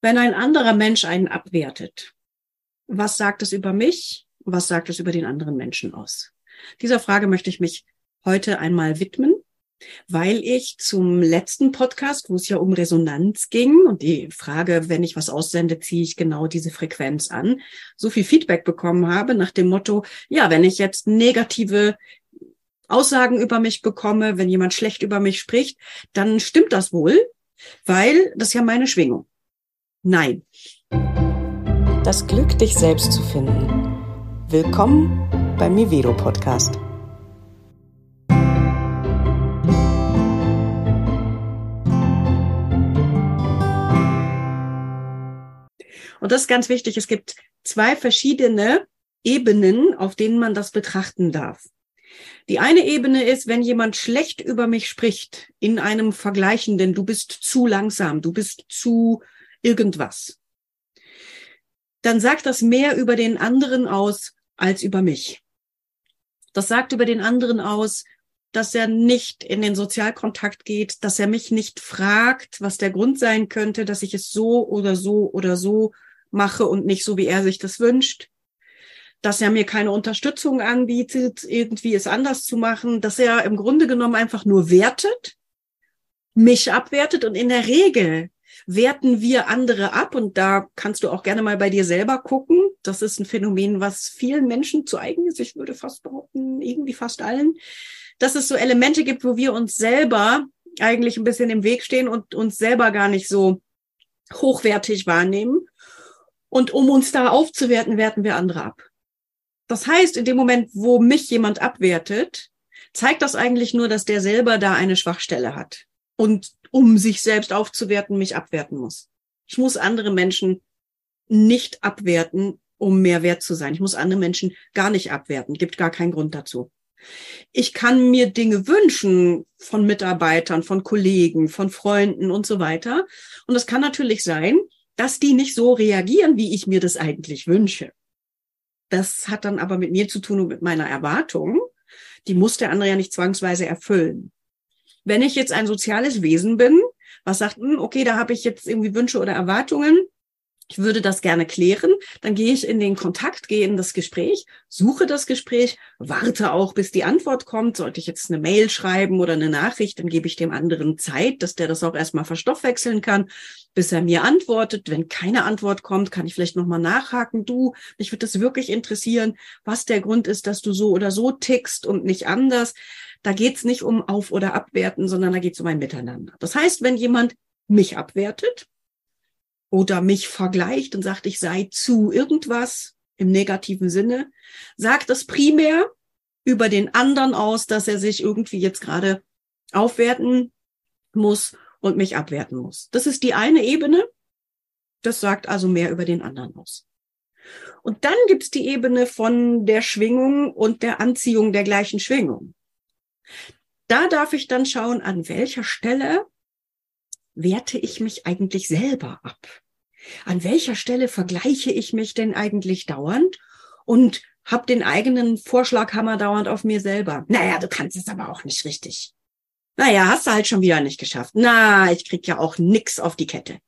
Wenn ein anderer Mensch einen abwertet, was sagt es über mich? Was sagt es über den anderen Menschen aus? Dieser Frage möchte ich mich heute einmal widmen, weil ich zum letzten Podcast, wo es ja um Resonanz ging und die Frage, wenn ich was aussende, ziehe ich genau diese Frequenz an, so viel Feedback bekommen habe nach dem Motto, ja, wenn ich jetzt negative Aussagen über mich bekomme, wenn jemand schlecht über mich spricht, dann stimmt das wohl, weil das ist ja meine Schwingung. Nein. Das Glück, dich selbst zu finden. Willkommen beim Mivedo Podcast. Und das ist ganz wichtig. Es gibt zwei verschiedene Ebenen, auf denen man das betrachten darf. Die eine Ebene ist, wenn jemand schlecht über mich spricht, in einem vergleichenden, du bist zu langsam, du bist zu irgendwas, dann sagt das mehr über den anderen aus als über mich. Das sagt über den anderen aus, dass er nicht in den Sozialkontakt geht, dass er mich nicht fragt, was der Grund sein könnte, dass ich es so oder so oder so mache und nicht so, wie er sich das wünscht, dass er mir keine Unterstützung anbietet, irgendwie es anders zu machen, dass er im Grunde genommen einfach nur wertet, mich abwertet und in der Regel werten wir andere ab und da kannst du auch gerne mal bei dir selber gucken. Das ist ein Phänomen, was vielen Menschen zu eigen ist. Ich würde fast behaupten, irgendwie fast allen, dass es so Elemente gibt, wo wir uns selber eigentlich ein bisschen im Weg stehen und uns selber gar nicht so hochwertig wahrnehmen. Und um uns da aufzuwerten, werten wir andere ab. Das heißt, in dem Moment, wo mich jemand abwertet, zeigt das eigentlich nur, dass der selber da eine Schwachstelle hat und um sich selbst aufzuwerten, mich abwerten muss. Ich muss andere Menschen nicht abwerten, um mehr wert zu sein. Ich muss andere Menschen gar nicht abwerten. Gibt gar keinen Grund dazu. Ich kann mir Dinge wünschen von Mitarbeitern, von Kollegen, von Freunden und so weiter. Und es kann natürlich sein, dass die nicht so reagieren, wie ich mir das eigentlich wünsche. Das hat dann aber mit mir zu tun und mit meiner Erwartung. Die muss der andere ja nicht zwangsweise erfüllen. Wenn ich jetzt ein soziales Wesen bin, was sagt, hm, okay, da habe ich jetzt irgendwie Wünsche oder Erwartungen, ich würde das gerne klären, dann gehe ich in den Kontakt, gehe in das Gespräch, suche das Gespräch, warte auch, bis die Antwort kommt. Sollte ich jetzt eine Mail schreiben oder eine Nachricht, dann gebe ich dem anderen Zeit, dass der das auch erstmal verstoffwechseln kann, bis er mir antwortet. Wenn keine Antwort kommt, kann ich vielleicht nochmal nachhaken. Du, mich würde das wirklich interessieren, was der Grund ist, dass du so oder so tickst und nicht anders. Da geht's nicht um Auf- oder Abwerten, sondern da geht's um ein Miteinander. Das heißt, wenn jemand mich abwertet oder mich vergleicht und sagt, ich sei zu irgendwas im negativen Sinne, sagt das primär über den anderen aus, dass er sich irgendwie jetzt gerade aufwerten muss und mich abwerten muss. Das ist die eine Ebene. Das sagt also mehr über den anderen aus. Und dann gibt's die Ebene von der Schwingung und der Anziehung der gleichen Schwingung. Da darf ich dann schauen, an welcher Stelle werte ich mich eigentlich selber ab? An welcher Stelle vergleiche ich mich denn eigentlich dauernd und habe den eigenen Vorschlaghammer dauernd auf mir selber? Naja, du kannst es aber auch nicht richtig. Naja, hast du halt schon wieder nicht geschafft. Na, ich krieg ja auch nix auf die Kette.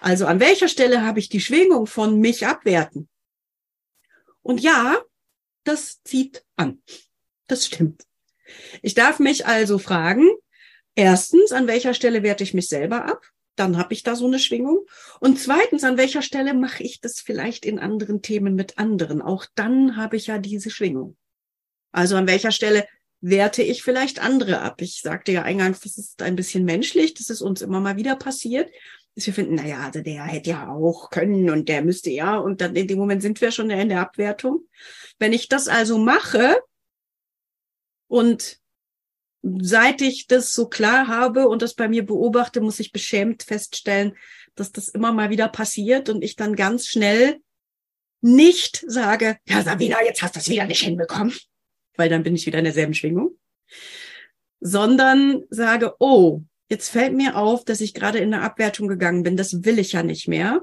Also an welcher Stelle habe ich die Schwingung von mich abwerten? Und ja, das zieht an. Das stimmt. Ich darf mich also fragen, erstens, an welcher Stelle werte ich mich selber ab? Dann habe ich da so eine Schwingung. Und zweitens, an welcher Stelle mache ich das vielleicht in anderen Themen mit anderen? Auch dann habe ich ja diese Schwingung. Also an welcher Stelle werte ich vielleicht andere ab? Ich sagte ja eingangs, das ist ein bisschen menschlich, das ist uns immer mal wieder passiert, dass wir finden, naja, also der hätte ja auch können und der müsste ja, und dann in dem Moment sind wir schon in der Abwertung. Wenn ich das also mache, und seit ich das so klar habe und das bei mir beobachte, muss ich beschämt feststellen, dass das immer mal wieder passiert und ich dann ganz schnell nicht sage, ja Sabina, jetzt hast du es wieder nicht hinbekommen, weil dann bin ich wieder in derselben Schwingung, sondern sage, oh, jetzt fällt mir auf, dass ich gerade in eine Abwertung gegangen bin, das will ich ja nicht mehr.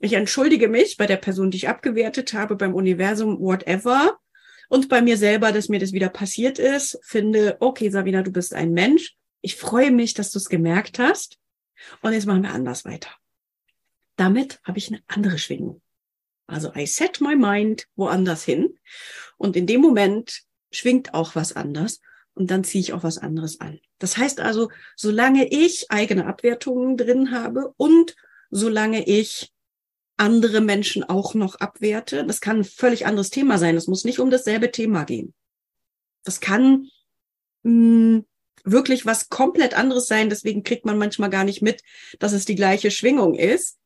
Ich entschuldige mich bei der Person, die ich abgewertet habe, beim Universum, whatever und bei mir selber, dass mir das wieder passiert ist, finde, okay, Sabina, du bist ein Mensch. Ich freue mich, dass du es gemerkt hast. Und jetzt machen wir anders weiter. damit habe ich eine andere Schwingung. Also I set my mind woanders hin und in dem Moment schwingt auch was anders und dann ziehe ich auch was anderes an. Das heißt also, solange ich eigene Abwertungen drin habe und solange ich andere Menschen auch noch abwerte, das kann ein völlig anderes Thema sein. Es muss nicht um dasselbe Thema gehen. Das kann mh, hm, wirklich was komplett anderes sein. Deswegen kriegt man manchmal gar nicht mit, dass es die gleiche Schwingung ist.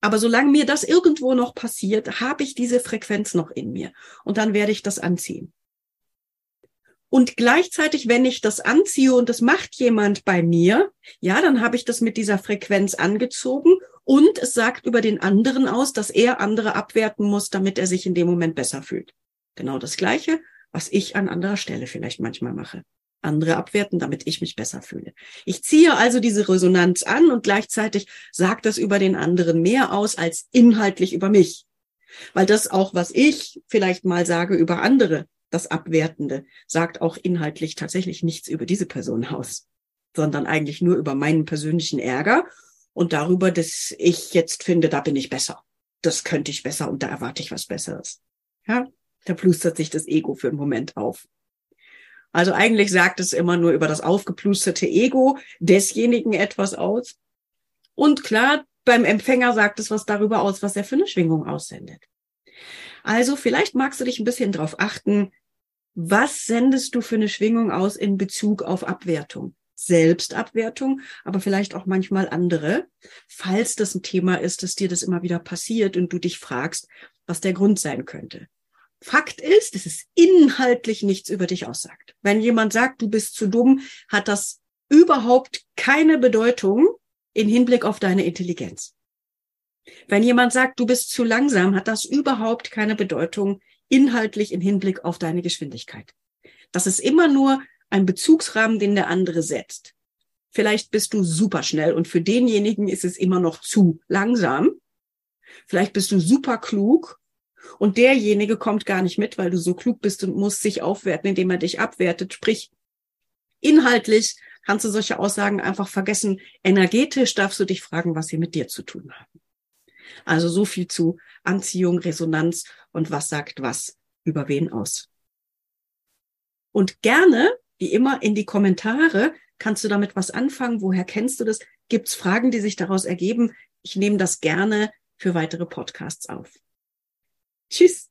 Aber solange mir das irgendwo noch passiert, habe ich diese Frequenz noch in mir. Und dann werde ich das anziehen. Und gleichzeitig, wenn ich das anziehe und das macht jemand bei mir, ja, dann habe ich das mit dieser Frequenz angezogen und es sagt über den anderen aus, dass er andere abwerten muss, damit er sich in dem Moment besser fühlt. Genau das Gleiche, was ich an anderer Stelle vielleicht manchmal mache. Andere abwerten, damit ich mich besser fühle. Ich ziehe also diese Resonanz an und gleichzeitig sagt das über den anderen mehr aus als inhaltlich über mich. Weil das auch, was ich vielleicht mal sage über andere, das Abwertende sagt auch inhaltlich tatsächlich nichts über diese Person aus, sondern eigentlich nur über meinen persönlichen Ärger und darüber, dass ich jetzt finde, da bin ich besser. Das könnte ich besser und da erwarte ich was Besseres. Ja, da plustert sich das Ego für einen Moment auf. Also eigentlich sagt es immer nur über das aufgeplusterte Ego desjenigen etwas aus. Und klar, beim Empfänger sagt es was darüber aus, was er für eine Schwingung aussendet. Also vielleicht magst du dich ein bisschen darauf achten, was sendest du für eine Schwingung aus in Bezug auf Abwertung? Selbstabwertung, aber vielleicht auch manchmal andere, falls das ein Thema ist, dass dir das immer wieder passiert und du dich fragst, was der Grund sein könnte. Fakt ist, dass es inhaltlich nichts über dich aussagt. Wenn jemand sagt, du bist zu dumm, hat das überhaupt keine Bedeutung in Hinblick auf deine Intelligenz. Wenn jemand sagt, du bist zu langsam, hat das überhaupt keine Bedeutung inhaltlich im Hinblick auf deine Geschwindigkeit. Das ist immer nur ein Bezugsrahmen, den der andere setzt. Vielleicht bist du super schnell und für denjenigen ist es immer noch zu langsam. Vielleicht bist du super klug und derjenige kommt gar nicht mit, weil du so klug bist und muss sich aufwerten, indem er dich abwertet. Sprich, inhaltlich kannst du solche Aussagen einfach vergessen. Energetisch darfst du dich fragen, was sie mit dir zu tun haben. Also so viel zu Anziehung, Resonanz und was sagt was über wen aus. Und gerne, wie immer, in die Kommentare. Kannst du damit was anfangen? Woher kennst du das? Gibt es Fragen, die sich daraus ergeben? Ich nehme das gerne für weitere Podcasts auf. Tschüss.